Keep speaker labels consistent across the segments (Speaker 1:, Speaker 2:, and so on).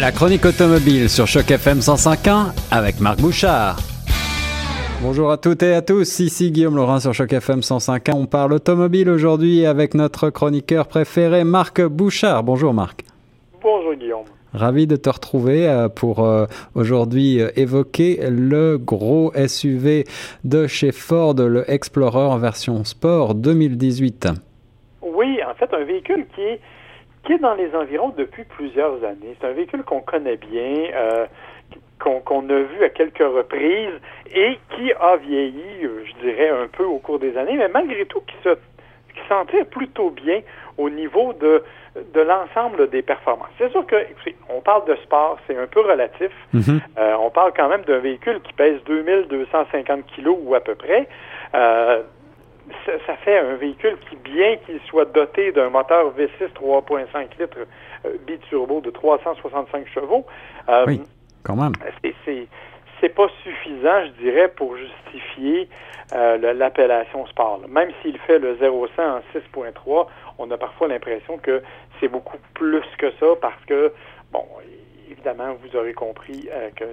Speaker 1: La chronique automobile sur Choc FM 105.1 avec Marc Bouchard. Bonjour à toutes et à tous, ici Guillaume Laurin sur Choc FM 105.1. On parle automobile aujourd'hui avec notre chroniqueur préféré Marc Bouchard. Bonjour Marc.
Speaker 2: Bonjour Guillaume.
Speaker 1: Ravi de te retrouver euh, pour euh, aujourd'hui euh, évoquer le gros SUV de chez Ford, le Explorer en version sport 2018.
Speaker 2: Oui, en fait, un véhicule qui est, qui est dans les environs depuis plusieurs années. C'est un véhicule qu'on connaît bien, qu'on a vu à quelques reprises et qui a vieilli, je dirais, un peu au cours des années, mais malgré tout qui se qui sentait plutôt bien au niveau de de l'ensemble des performances. C'est sûr que, on parle de sport, c'est un peu relatif. Mhm. Euh, on parle quand même d'un véhicule qui pèse 2250 kilos ou à peu près. Euh, ça, fait un véhicule qui, bien qu'il soit doté d'un moteur V6 3.5 litres euh, biturbo de 365 chevaux,
Speaker 1: oui, quand même.
Speaker 2: C'est pas suffisant, je dirais, pour justifier l'appellation sport. Même s'il fait le 0 en 6.3, on a parfois l'impression que c'est beaucoup plus que ça parce que, bon, évidemment, vous aurez compris euh, que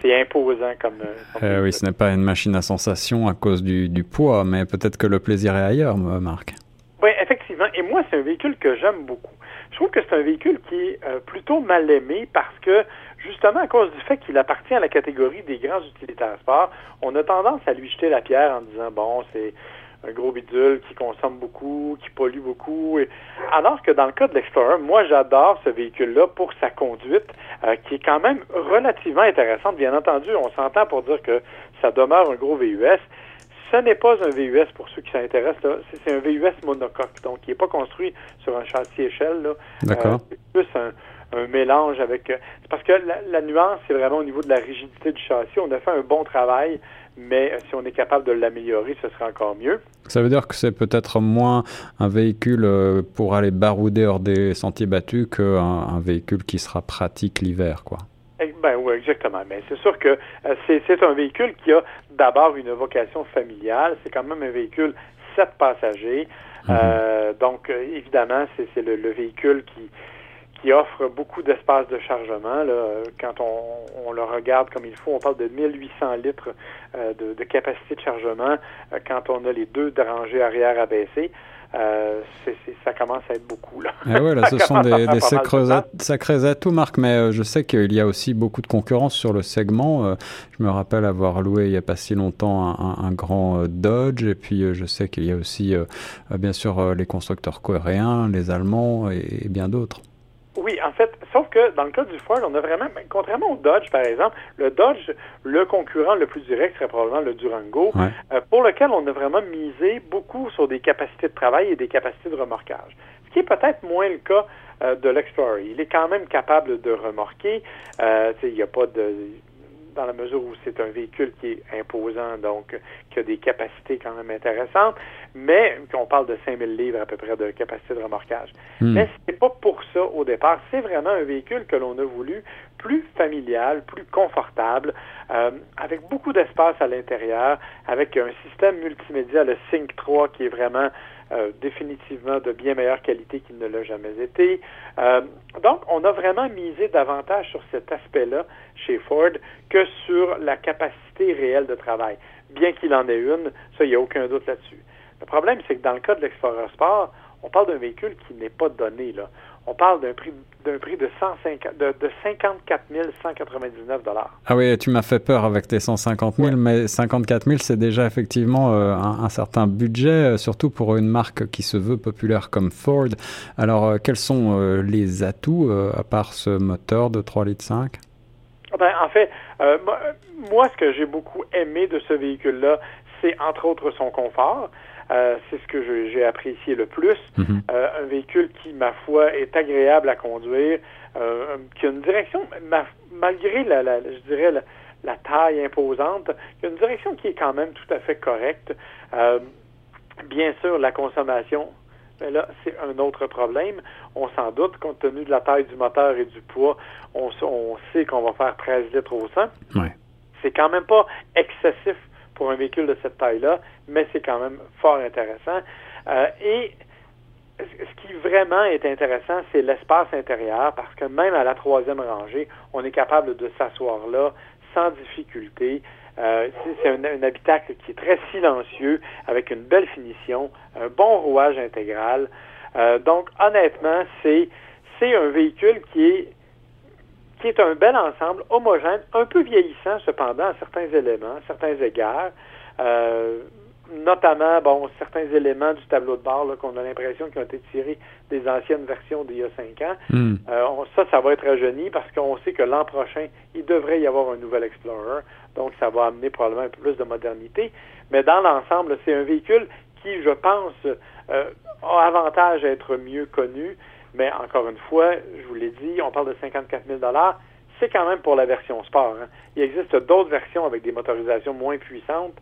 Speaker 2: c'est imposant comme.
Speaker 1: Euh, oui, ce n'est pas une machine à sensation à cause du, du poids, mais peut-être que le plaisir est ailleurs, Marc.
Speaker 2: Oui, effectivement. Et moi, c'est un véhicule que j'aime beaucoup. Je trouve que c'est un véhicule qui est euh, plutôt mal aimé parce que, justement, à cause du fait qu'il appartient à la catégorie des grands utilitaires sport, on a tendance à lui jeter la pierre en disant, bon, c'est un gros bidule qui consomme beaucoup, qui pollue beaucoup. Alors que dans le cas de l'Explorer, moi j'adore ce véhicule-là pour sa conduite, euh, qui est quand même relativement intéressante. Bien entendu, on s'entend pour dire que ça demeure un gros VUS. Ce n'est pas un VUS pour ceux qui s'intéressent. C'est un VUS monocoque, donc il n'est pas construit sur un châssis échelle.
Speaker 1: D'accord.
Speaker 2: Euh, c'est plus un, mélange avec. Euh, parce que la, la nuance, c'est vraiment au niveau de la rigidité du châssis. On a fait un bon travail mais euh, si on est capable de l'améliorer, ce serait encore mieux.
Speaker 1: Ça veut dire que c'est peut-être moins un véhicule euh, pour aller barouder hors des sentiers battus qu'un un véhicule qui sera pratique l'hiver, quoi.
Speaker 2: Eh, ben oui, exactement. Mais c'est sûr que euh, c'est un véhicule qui a d'abord une vocation familiale. C'est quand même un véhicule sept passagers. Mhm. donc, évidemment, c'est le, véhicule qui, qui offre beaucoup d'espace de chargement. Là. Quand on, le regarde comme il faut, on parle de 1800 litres euh, de, capacité de chargement euh, quand on a les deux rangées arrière abaissées. Euh, ça commence à être beaucoup. Là.
Speaker 1: Ah ouais, là ce sont des, sacrés, atouts, Marc, mais je sais qu'il y a aussi beaucoup de concurrence sur le segment. je me rappelle avoir loué il n'y a pas si longtemps un, grand Dodge, et puis je sais qu'il y a aussi, bien sûr, les constructeurs coréens, les Allemands et bien d'autres.
Speaker 2: Oui, en fait, sauf que dans le cas du Ford, on a vraiment, ben, contrairement au Dodge, par exemple, le Dodge, le concurrent le plus direct serait probablement le Durango, euh, pour lequel on a vraiment misé beaucoup sur des capacités de travail et des capacités de remorquage. Ce qui est peut-être moins le cas euh, de l'Explorer. Il est quand même capable de remorquer. Euh, il n'y a pas de dans la mesure où c'est un véhicule qui est imposant, donc qui a des capacités quand même intéressantes, mais qu'on parle de 5000 livres à peu près de capacité de remorquage. Hmm. Mais ce n'est pas pour ça au départ. C'est vraiment un véhicule que l'on a voulu plus familial, plus confortable, euh, avec beaucoup d'espace à l'intérieur, avec un système multimédia, le Sync 3, qui est vraiment euh, définitivement de bien meilleure qualité qu'il ne l'a jamais été. Euh, donc, on a vraiment misé davantage sur cet aspect-là chez Ford que sur la capacité réelle de travail. Bien qu'il en ait une, ça, il n'y a aucun doute là-dessus. Le problème, c'est que dans le cas de l'Explorer Sport, on parle d'un véhicule qui n'est pas donné. Là. On parle d'un prix d'un prix de, 150, de, de 54 199 dollars.
Speaker 1: Ah oui, tu m'as fait peur avec tes 150 000, mais 54 000, c'est déjà effectivement euh, un, certain budget, euh, surtout pour une marque qui se veut populaire comme Ford. Alors, euh, quels sont les atouts, à part ce moteur de 3 litres 5
Speaker 2: ben, En fait, moi, ce que j'ai beaucoup aimé de ce véhicule-là, c'est entre autres son confort. Euh, c'est ce que j'ai apprécié le plus. Mhm. Euh, un véhicule qui, ma foi, est agréable à conduire, euh, qui a une direction, malgré la, je dirais la, taille imposante, qui a une direction qui est quand même tout à fait correcte. bien sûr, la consommation, mais là, c'est un autre problème. On s'en doute, compte tenu de la taille du moteur et du poids, on, sait qu'on va faire 13 litres au 100. C'est quand même pas excessif pour un véhicule de cette taille-là, mais c'est quand même fort intéressant. Euh, et ce qui vraiment est intéressant, c'est l'espace intérieur, parce que même à la troisième rangée, on est capable de s'asseoir là sans difficulté. Euh, c'est un, un, habitacle qui est très silencieux, avec une belle finition, un bon rouage intégral. Euh, donc, honnêtement, c'est c'est un véhicule qui est qui est un bel ensemble, homogène, un peu vieillissant cependant à certains éléments, à certains égards. Euh, notamment, bon, certains éléments du tableau de bord qu'on a l'impression qu'ils ont été tirés des anciennes versions d'il y a cinq ans. Hmm. Euh, ça, ça va être rajeuni parce qu'on sait que l'an prochain, il devrait y avoir un nouvel Explorer. Donc, ça va amener probablement un peu plus de modernité. Mais dans l'ensemble, c'est un véhicule qui, je pense, euh, a avantage à être mieux connu. Mais encore une fois, je vous l'ai dit, on parle de 54 000 c'est quand même pour la version sport. Hein. Il existe d'autres versions avec des motorisations moins puissantes.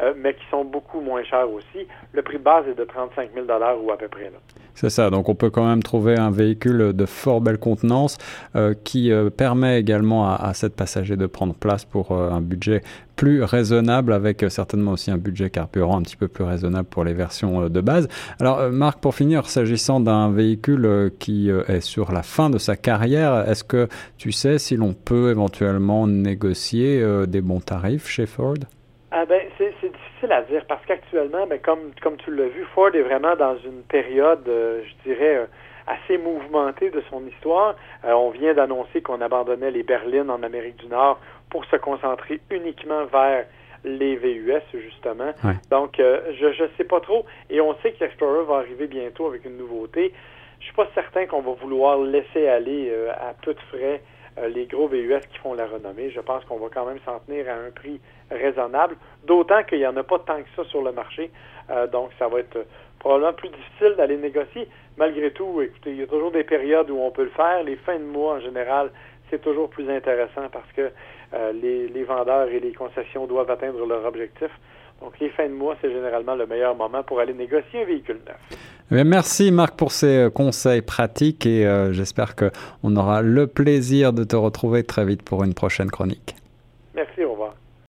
Speaker 2: Euh, mais qui sont beaucoup moins chers aussi. Le prix de base est de 35 000 ou à peu près.
Speaker 1: C'est ça, donc on peut quand même trouver un véhicule de fort belle contenance euh, qui euh, permet également à, à cette passager de prendre place pour un budget plus raisonnable avec certainement aussi un budget carburant un petit peu plus raisonnable pour les versions de base. Alors Marc, pour finir, s'agissant d'un véhicule qui est sur la fin de sa carrière, est-ce que tu sais si l'on peut éventuellement négocier des bons tarifs chez Ford?
Speaker 2: Ah ben, c'est difficile à dire parce qu'actuellement, ben, comme, comme tu l'as vu, Ford est vraiment dans une période, euh, je dirais, euh, assez mouvementée de son histoire. Euh, on vient d'annoncer qu'on abandonnait les berlines en Amérique du Nord pour se concentrer uniquement vers les VUS, justement. Donc, je ne sais pas trop. Et on sait que l'Explorer va arriver bientôt avec une nouveauté. Je suis pas certain qu'on va vouloir laisser aller à tout frais les gros VUS qui font la renommée. Je pense qu'on va quand même s'en tenir à un prix raisonnable, d'autant qu'il n'y en a pas tant que ça sur le marché. Euh, donc, ça va être probablement plus difficile d'aller négocier. Malgré tout, écoutez, il y a toujours des périodes où on peut le faire. Les fins de mois, en général, c'est toujours plus intéressant parce que euh, les, les vendeurs et les concessions doivent atteindre leur objectif. Donc, les fins de mois, c'est généralement le meilleur moment pour aller négocier un véhicule neuf.
Speaker 1: Eh merci Marc pour ces euh, conseils pratiques et euh, j'espère qu'on aura le plaisir de te retrouver très vite pour une prochaine chronique.